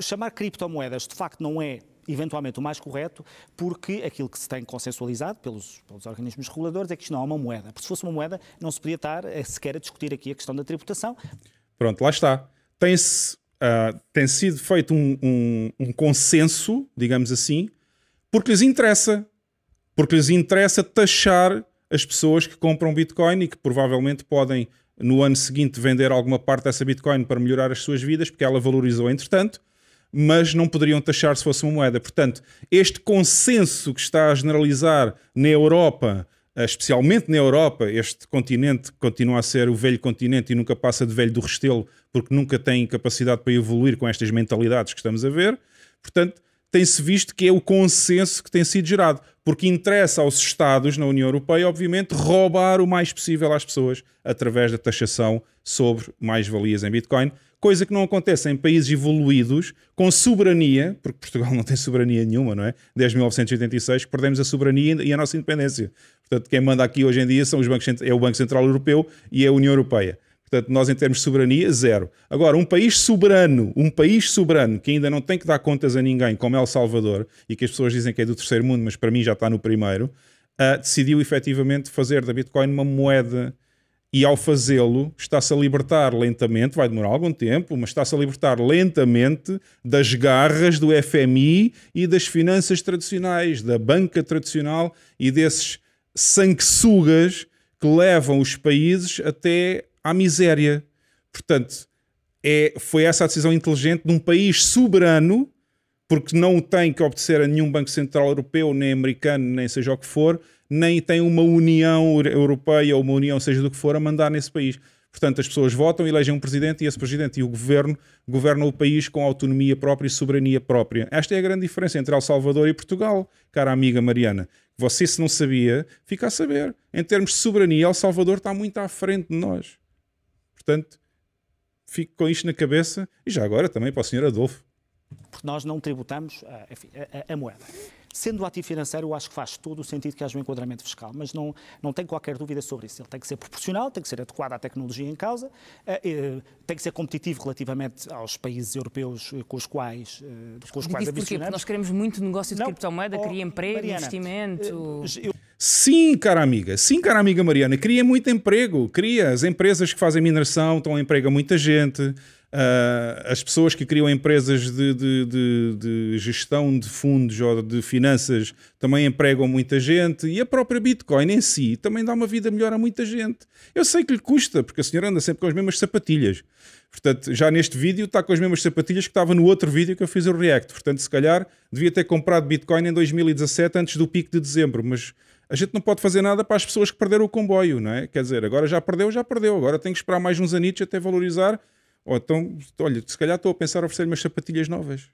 Chamar criptomoedas, de facto, não é eventualmente o mais correto, porque aquilo que se tem consensualizado pelos, pelos organismos reguladores é que isto não é uma moeda. Porque se fosse uma moeda, não se podia estar eh, sequer a discutir aqui a questão da tributação. Pronto, lá está. Tem-se uh, tem sido feito um, um, um consenso, digamos assim, porque lhes interessa. Porque lhes interessa taxar as pessoas que compram Bitcoin e que provavelmente podem no ano seguinte vender alguma parte dessa Bitcoin para melhorar as suas vidas, porque ela valorizou entretanto, mas não poderiam taxar se fosse uma moeda. Portanto, este consenso que está a generalizar na Europa, especialmente na Europa, este continente continua a ser o velho continente e nunca passa de velho do restelo, porque nunca tem capacidade para evoluir com estas mentalidades que estamos a ver. Portanto, tem-se visto que é o consenso que tem sido gerado, porque interessa aos Estados na União Europeia, obviamente, roubar o mais possível às pessoas através da taxação sobre mais-valias em Bitcoin, coisa que não acontece em países evoluídos com soberania, porque Portugal [LAUGHS] não tem soberania nenhuma, não é? Desde 1986 que perdemos a soberania e a nossa independência. Portanto, quem manda aqui hoje em dia são os bancos, é o Banco Central Europeu e é a União Europeia. Portanto, nós em termos de soberania, zero. Agora, um país soberano, um país soberano que ainda não tem que dar contas a ninguém, como El Salvador, e que as pessoas dizem que é do terceiro mundo, mas para mim já está no primeiro, uh, decidiu efetivamente fazer da Bitcoin uma moeda e ao fazê-lo está-se a libertar lentamente, vai demorar algum tempo, mas está-se a libertar lentamente das garras do FMI e das finanças tradicionais, da banca tradicional e desses sanguessugas que levam os países até à miséria. Portanto, é, foi essa a decisão inteligente de um país soberano, porque não tem que obedecer a nenhum Banco Central Europeu, nem americano, nem seja o que for, nem tem uma União Europeia ou uma União, seja do que for, a mandar nesse país. Portanto, as pessoas votam, elegem um presidente e esse presidente e o governo governam o país com autonomia própria e soberania própria. Esta é a grande diferença entre El Salvador e Portugal, cara amiga Mariana. Você, se não sabia, fica a saber. Em termos de soberania, El Salvador está muito à frente de nós. Portanto, fico com isto na cabeça e já agora também para o Sr. Adolfo. Porque nós não tributamos a, a, a, moeda. Sendo o ativo financeiro, eu acho que faz todo o sentido que haja um enquadramento fiscal, mas não, não tenho qualquer dúvida sobre isso. Ele tem que ser proporcional, tem que ser adequado à tecnologia em causa, eh, eh, tem que ser competitivo relativamente aos países europeus com os quais, eh, com os quais porquê? Porque nós queremos muito negócio de não, criptomoeda, oh, cria emprego, Mariana, investimento. Eu, Sim, cara amiga. Sim, cara amiga Mariana. Cria muito emprego. Cria. As empresas que fazem mineração estão a emprego a muita gente. Uh, as pessoas que criam empresas de, de, de, de, gestão de fundos ou de finanças também empregam muita gente. E a própria Bitcoin em si também dá uma vida melhor a muita gente. Eu sei que lhe custa, porque a senhora anda sempre com as mesmas sapatilhas. Portanto, já neste vídeo está com as mesmas sapatilhas que estava no outro vídeo que eu fiz o React. Portanto, se calhar devia ter comprado Bitcoin em 2017 antes do pico de dezembro, mas a gente não pode fazer nada para as pessoas que perderam o comboio, não é? Quer dizer, agora já perdeu, já perdeu. Agora tem que esperar mais uns anitos até valorizar. Ou então, olha, se calhar estou a pensar em oferecer-lhe umas sapatilhas novas.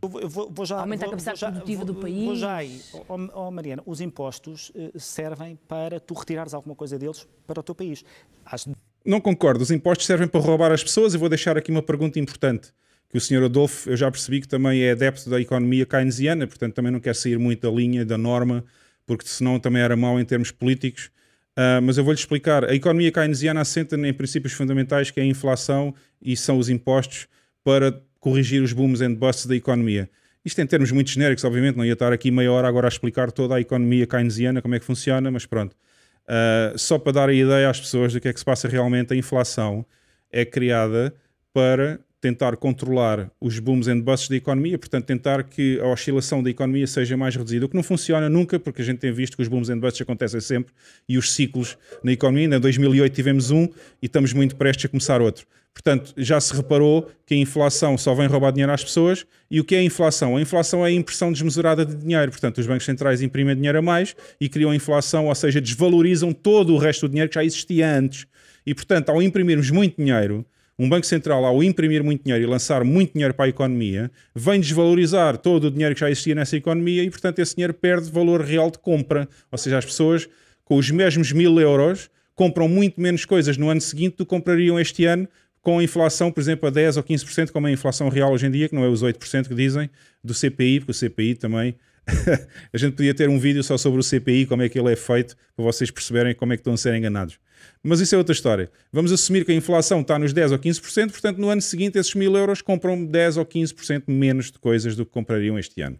Eu vou, vou já, Aumenta vou, a capacidade produtiva do país. Vou já aí. Oh, oh, Mariana, os impostos uh, servem para tu retirares alguma coisa deles para o teu país. Acho... Não concordo. Os impostos servem para roubar as pessoas. Eu vou deixar aqui uma pergunta importante. Que o senhor Adolfo, eu já percebi que também é adepto da economia keynesiana, portanto também não quer sair muito da linha, da norma porque senão também era mau em termos políticos. Uh, mas eu vou-lhe explicar. A economia keynesiana assenta em princípios fundamentais que é a inflação e são os impostos para corrigir os booms and busts da economia. Isto em termos muito genéricos, obviamente, não ia estar aqui meia hora agora a explicar toda a economia keynesiana, como é que funciona, mas pronto. Uh, só para dar a ideia às pessoas do que é que se passa realmente, a inflação é criada para tentar controlar os booms and busts da economia, portanto tentar que a oscilação da economia seja mais reduzida, o que não funciona nunca, porque a gente tem visto que os booms and busts acontecem sempre e os ciclos na economia, em 2008 tivemos um e estamos muito prestes a começar outro. Portanto, já se reparou que a inflação só vem roubar dinheiro às pessoas. E o que é a inflação? A inflação é a impressão desmesurada de dinheiro. Portanto, os bancos centrais imprimem dinheiro a mais e criam a inflação, ou seja, desvalorizam todo o resto do dinheiro que já existia antes. E, portanto, ao imprimirmos muito dinheiro, um Banco Central, ao imprimir muito dinheiro e lançar muito dinheiro para a economia, vem desvalorizar todo o dinheiro que já existia nessa economia e, portanto, esse dinheiro perde valor real de compra. Ou seja, as pessoas com os mesmos mil euros compram muito menos coisas no ano seguinte do que comprariam este ano com a inflação, por exemplo, a 10 ou 15%, como é a inflação real hoje em dia, que não é os 8% que dizem, do CPI, porque o CPI também [LAUGHS] a gente podia ter um vídeo só sobre o CPI, como é que ele é feito, para vocês perceberem como é que estão a ser enganados. Mas isso é outra história. Vamos assumir que a inflação está nos 10 ou 15%, portanto, no ano seguinte, esses mil euros compram 10 ou 15% menos de coisas do que comprariam este ano.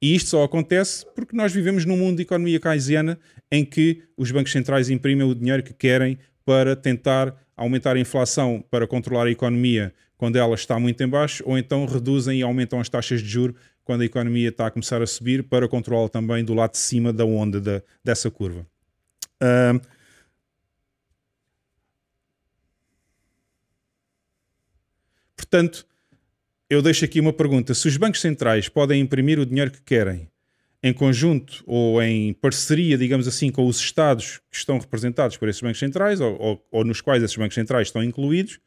E isto só acontece porque nós vivemos num mundo de economia keynesiana em que os bancos centrais imprimem o dinheiro que querem para tentar aumentar a inflação para controlar a economia quando ela está muito em baixo, ou então reduzem e aumentam as taxas de juro quando a economia está a começar a subir para controlar também do lado de cima da onda da, dessa curva. Uh, portanto, eu deixo aqui uma pergunta: se os bancos centrais podem imprimir o dinheiro que querem em conjunto ou em parceria, digamos assim, com os Estados que estão representados por esses bancos centrais ou, ou, ou nos quais esses bancos centrais estão incluídos,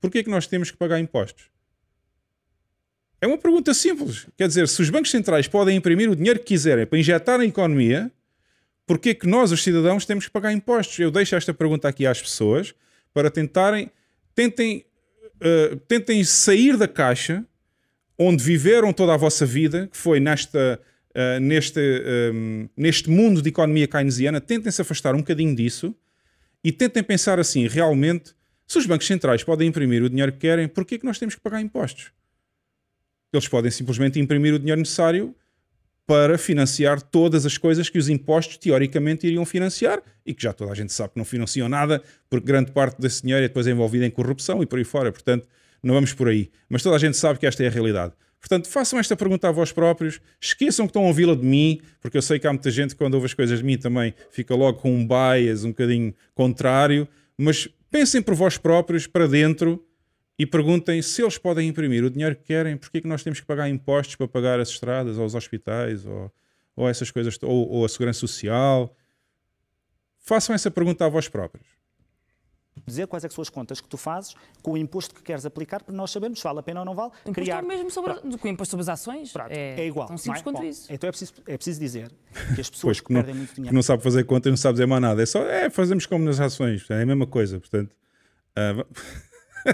por que é que nós temos que pagar impostos? É uma pergunta simples. Quer dizer, se os bancos centrais podem imprimir o dinheiro que quiserem para injetar na economia, por que nós, os cidadãos, temos que pagar impostos? Eu deixo esta pergunta aqui às pessoas para tentarem, tentem, uh, tentem sair da caixa onde viveram toda a vossa vida, que foi nesta, uh, neste, um, neste mundo de economia keynesiana, tentem se afastar um bocadinho disso e tentem pensar assim, realmente, se os bancos centrais podem imprimir o dinheiro que querem, por que é que nós temos que pagar impostos? Eles podem simplesmente imprimir o dinheiro necessário para financiar todas as coisas que os impostos teoricamente iriam financiar e que já toda a gente sabe que não financiam nada, porque grande parte desse dinheiro é depois envolvida em corrupção e por aí fora. Portanto, não vamos por aí. Mas toda a gente sabe que esta é a realidade. Portanto, façam esta pergunta a vós próprios, esqueçam que estão a ouvi-la de mim, porque eu sei que há muita gente que quando ouve as coisas de mim também fica logo com um bias um bocadinho contrário, mas pensem por vós próprios para dentro e perguntem se eles podem imprimir o dinheiro que querem, porque é que nós temos que pagar impostos para pagar as estradas, ou os hospitais, ou, ou essas coisas, ou, ou a segurança social. Façam essa pergunta a vós próprios dizer quais é são as contas que tu fazes com o imposto que queres aplicar para nós sabermos se vale a pena ou não vale. O criar... é mesmo sobre, do que o imposto sobre as ações. É, é, igual. Tão simples é? quanto Bom, isso. Então é preciso, é preciso dizer que as [LAUGHS] pessoas pois, que, que perdem não, muito dinheiro... não sabe fazer contas, não sabe dizer mais nada. É só, é, fazemos como nas ações. É a mesma coisa, portanto... Uh...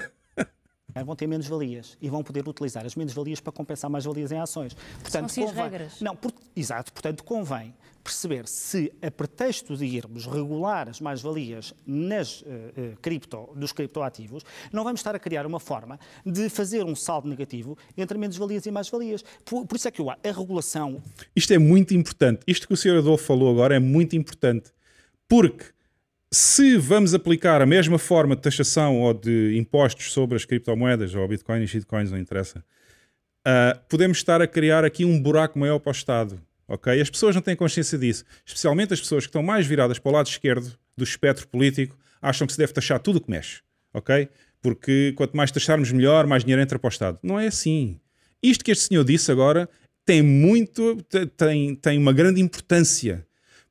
[LAUGHS] vão ter menos valias e vão poder utilizar as menos valias para compensar mais valias em ações. Portanto, São assim convém... as regras. Não, por... exato, portanto convém perceber se, a pretexto de irmos regular as mais-valias nas, uh, uh, cripto, dos criptoativos, não vamos estar a criar uma forma de fazer um saldo negativo entre menos-valias e mais-valias. Por, por, isso é que eu, a regulação. Isto é muito importante. Isto que o Sr. Adolfo falou agora é muito importante. Porque se vamos aplicar a mesma forma de taxação ou de impostos sobre as criptomoedas ou Bitcoin e shitcoins, não interessa, uh, podemos estar a criar aqui um buraco maior para o Estado ok? As pessoas não têm consciência disso, especialmente as pessoas que estão mais viradas para o lado esquerdo do espectro político, acham que se deve taxar tudo o que mexe, ok? Porque quanto mais taxarmos melhor, mais dinheiro entra para o Estado. Não é assim. Isto que este senhor disse agora tem muito, tem, tem uma grande importância,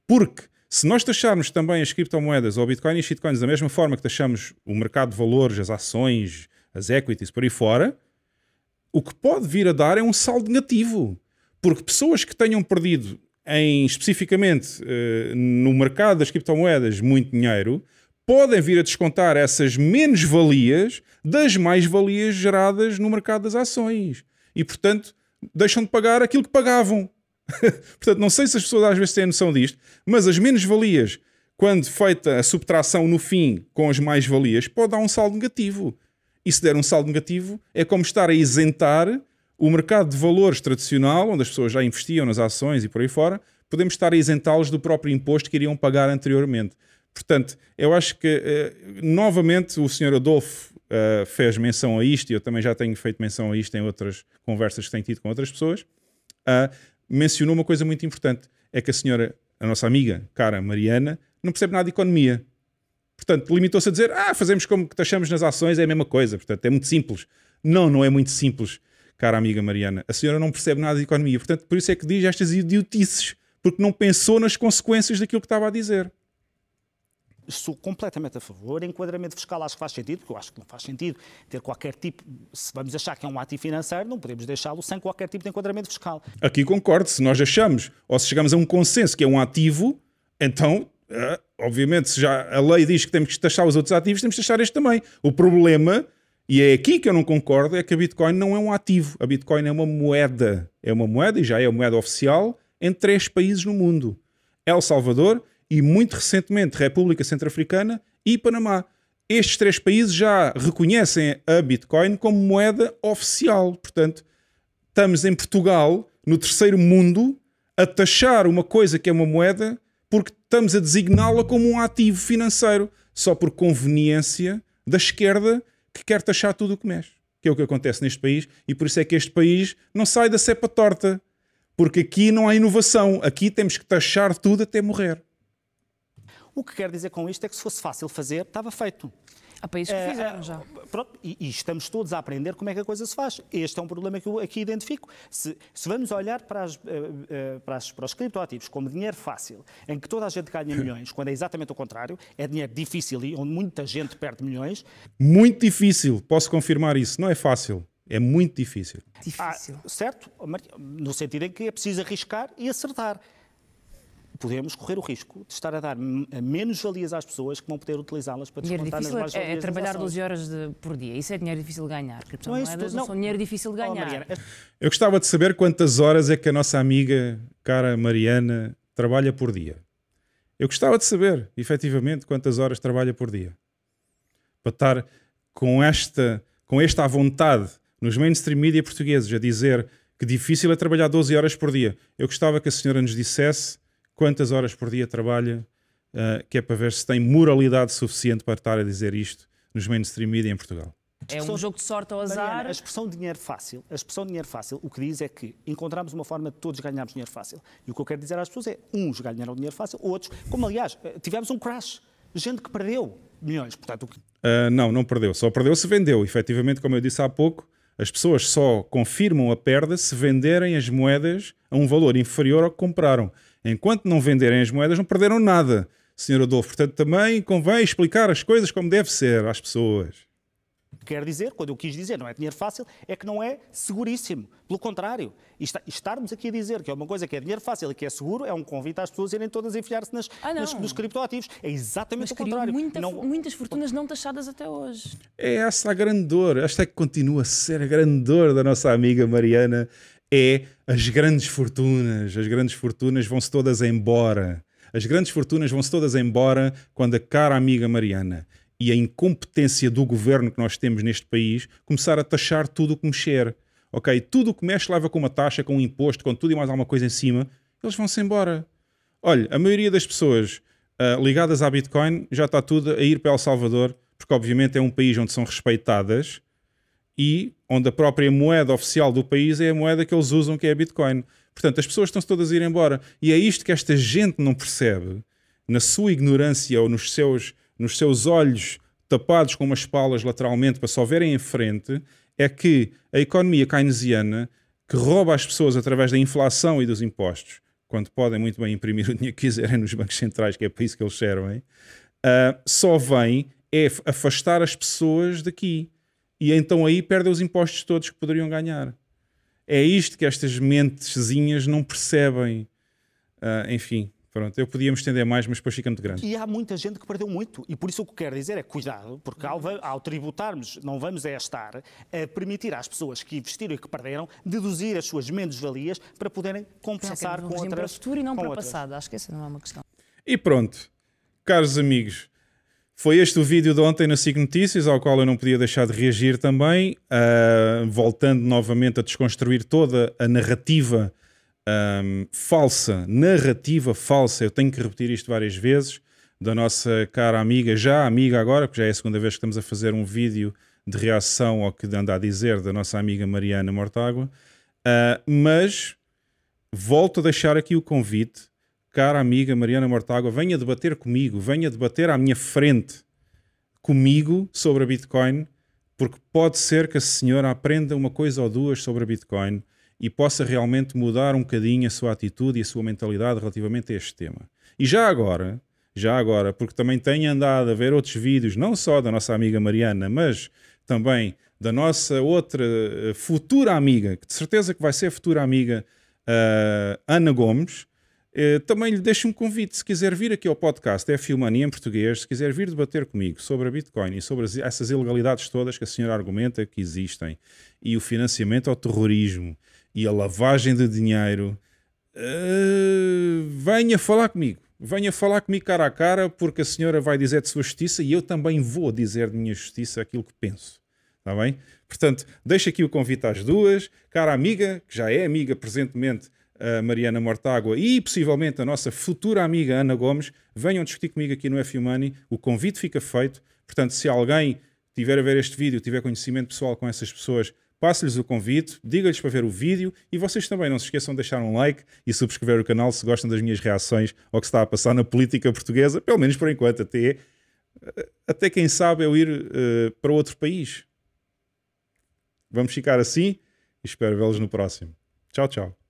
porque se nós taxarmos também as criptomoedas ou Bitcoin e shitcoins da mesma forma que taxamos o mercado de valores, as ações, as equities por aí fora, o que pode vir a dar é um saldo negativo. Porque pessoas que tenham perdido em especificamente uh, no mercado das criptomoedas muito dinheiro podem vir a descontar essas menos-valias das mais-valias geradas no mercado das ações. E, portanto, deixam de pagar aquilo que pagavam. [LAUGHS] portanto, não sei se as pessoas às vezes têm noção disto, mas as menos-valias, quando feita a subtração no fim com as mais-valias, pode dar um saldo negativo. E se der um saldo negativo, é como estar a isentar o mercado de valores tradicional, onde as pessoas já investiam nas ações e por aí fora, podemos estar a isentá-los do próprio imposto que iriam pagar anteriormente. Portanto, eu acho que, eh, novamente, o Sr. Adolfo eh, fez menção a isto, e eu também já tenho feito menção a isto em outras conversas que tenho tido com outras pessoas, uh, mencionou uma coisa muito importante: é que a senhora, a nossa amiga, cara Mariana, não percebe nada de economia. Portanto, limitou-se a dizer: ah, fazemos como que taxamos nas ações, é a mesma coisa. Portanto, é muito simples. Não, não é muito simples cara amiga Mariana, a senhora não percebe nada de economia, portanto, por isso é que diz estas idiotices, porque não pensou nas consequências daquilo que estava a dizer. Sou completamente a favor. Enquadramento fiscal acho que faz sentido, porque eu acho que não faz sentido ter qualquer tipo. Se vamos achar que é um ativo financeiro, não podemos deixá-lo sem qualquer tipo de enquadramento fiscal. Aqui concordo. Se nós achamos, ou se chegamos a um consenso que é um ativo, então, uh, obviamente, se já a lei diz que temos que taxar os outros ativos, temos que taxar este também. O problema E é aqui que eu não concordo, é que a Bitcoin não é um ativo. A Bitcoin é uma moeda. É uma moeda e já é a moeda oficial em três países no mundo. El Salvador e, muito recentemente, República Centro-Africana e Panamá. Estes três países já reconhecem a Bitcoin como moeda oficial. Portanto, estamos em Portugal, no terceiro mundo, a taxar uma coisa que é uma moeda porque estamos a designá-la como um ativo financeiro, só por conveniência da esquerda que quer taxar tudo o que mexe. Que é o que acontece neste país e por isso é que este país não sai da cepa torta. Porque aqui não há inovação, aqui temos que taxar tudo até morrer. O que quer dizer com isto é que se fosse fácil fazer, estava feito. Há países que fizeram já. Pronto, e, e, estamos todos a aprender como é que a coisa se faz. Este é um problema que eu aqui identifico. Se, se vamos olhar para, as, para, as, para os criptoativos como dinheiro fácil, em que toda a gente ganha [LAUGHS] milhões, quando é exatamente o contrário, é dinheiro difícil e onde muita gente perde milhões. Muito difícil, posso confirmar isso. Não é fácil. É muito difícil. Difícil. Ah, certo, no sentido em que é preciso arriscar e acertar podemos correr o risco de estar a dar menos valias às pessoas que vão poder utilizá-las para descontar nas mais é, é trabalhar 12 horas de, por dia. Isso é dinheiro difícil de ganhar. Não, é isso, não, não são dinheiro difícil de ganhar. Oh, Mariana, Eu gostava de saber quantas horas é que a nossa amiga, cara Mariana, trabalha por dia. Eu gostava de saber, efetivamente, quantas horas trabalha por dia. Para estar com esta, com esta à vontade nos mainstream media portugueses a dizer que difícil é trabalhar 12 horas por dia. Eu gostava que a senhora nos dissesse quantas horas por dia trabalha, uh, que é para ver se tem moralidade suficiente para estar a dizer isto nos mainstream media em Portugal. É um jogo de sorte ao azar. Mariana, a expressão dinheiro fácil, a expressão dinheiro fácil, o que diz é que encontramos uma forma de todos ganharmos dinheiro fácil. E o que eu quero dizer às pessoas é, uns ganharam dinheiro fácil, outros, como aliás, eh, tivemos um crash, gente que perdeu milhões. Portanto, o que... uh, não, não perdeu, só perdeu se vendeu. Efetivamente, como eu disse há pouco, as pessoas só confirmam a perda se venderem as moedas a um valor inferior ao que compraram. Enquanto não venderem as moedas, não perderam nada, Sr. Adolfo. Portanto, também convém explicar as coisas como deve ser às pessoas. Quer dizer, quando eu quis dizer não é dinheiro fácil, é que não é seguríssimo. Pelo contrário, estarmos aqui a dizer que é uma coisa que é dinheiro fácil e que é seguro é um convite às pessoas a irem todas enfiar-se nas, ah, nas, nos criptoativos. É exatamente Mas o contrário. Muita, não... Muitas fortunas não taxadas até hoje. É essa a grande dor. Esta é que continua a ser a grande dor da nossa amiga Mariana é as grandes fortunas. As grandes fortunas vão-se todas embora. As grandes fortunas vão-se todas embora quando a cara amiga Mariana e a incompetência do governo que nós temos neste país começar a taxar tudo o que mexer. Ok? Tudo o que mexe leva com uma taxa, com um imposto, com tudo e mais alguma coisa em cima, eles vão-se embora. Olha, a maioria das pessoas uh, ligadas à Bitcoin já está tudo a ir para El Salvador, porque obviamente é um país onde são respeitadas e onde a própria moeda oficial do país é a moeda que eles usam, que é a Bitcoin. Portanto, as pessoas estão todas a ir embora. E é isto que esta gente não percebe, na sua ignorância ou nos seus, nos seus olhos tapados com umas palas lateralmente para só verem em frente, é que a economia keynesiana, que rouba as pessoas através da inflação e dos impostos, quando podem muito bem imprimir [LAUGHS] o dinheiro que quiserem nos bancos centrais, que é para isso que eles servem, uh, só vem é afastar as pessoas daqui e então aí perdem os impostos todos que poderiam ganhar. É isto que estas mentezinhas não percebem. Uh, enfim, pronto, eu podia me estender mais, mas depois fica muito grande. E há muita gente que perdeu muito, e por isso o que quero dizer é cuidado, porque ao, ao tributarmos, não vamos é estar a permitir às pessoas que investiram e que perderam deduzir as suas menos-valias para poderem compensar com outras. para o futuro e não para o passado, acho que essa não é uma questão. E pronto, caros amigos, foi este o vídeo de ontem na SIG Notícias, ao qual eu não podia deixar de reagir também, uh, voltando novamente a desconstruir toda a narrativa um, falsa, narrativa falsa, eu tenho que repetir isto várias vezes, da nossa cara amiga, já amiga agora, porque já é a segunda vez que estamos a fazer um vídeo de reação ao que anda a dizer da nossa amiga Mariana Mortágua, uh, mas volto a deixar aqui o convite cara amiga Mariana Mortágua, venha debater comigo, venha debater à minha frente comigo sobre a Bitcoin, porque pode ser que a senhora aprenda uma coisa ou duas sobre a Bitcoin e possa realmente mudar um bocadinho a sua atitude e a sua mentalidade relativamente a este tema. E já agora, já agora, porque também tenho andado a ver outros vídeos, não só da nossa amiga Mariana, mas também da nossa outra eh, futura amiga, que de certeza que vai ser futura amiga, uh, Ana Gomes, Eh, também lhe deixo um convite, se quiser vir aqui ao podcast é Filmania em português, se quiser vir debater comigo sobre a Bitcoin e sobre as, essas ilegalidades todas que a senhora argumenta que existem, e o financiamento ao terrorismo, e a lavagem de dinheiro, uh, venha falar comigo. Venha falar comigo cara a cara, porque a senhora vai dizer de sua justiça e eu também vou dizer de minha justiça aquilo que penso. Está bem? Portanto, deixo aqui o convite às duas. Cara amiga, que já é amiga presentemente a Mariana Mortágua e possivelmente a nossa futura amiga Ana Gomes, venham discutir comigo aqui no F Money. O convite fica feito. Portanto, se alguém tiver a ver este vídeo, tiver conhecimento pessoal com essas pessoas, passe-lhes o convite, diga-lhes para ver o vídeo e vocês também não se esqueçam de deixar um like e subscrever o canal se gostam das minhas reações ao que está a passar na política portuguesa, pelo menos por enquanto, até, até quem sabe eu ir uh, para outro país. Vamos ficar assim e espero vê-los no próximo. Tchau, tchau.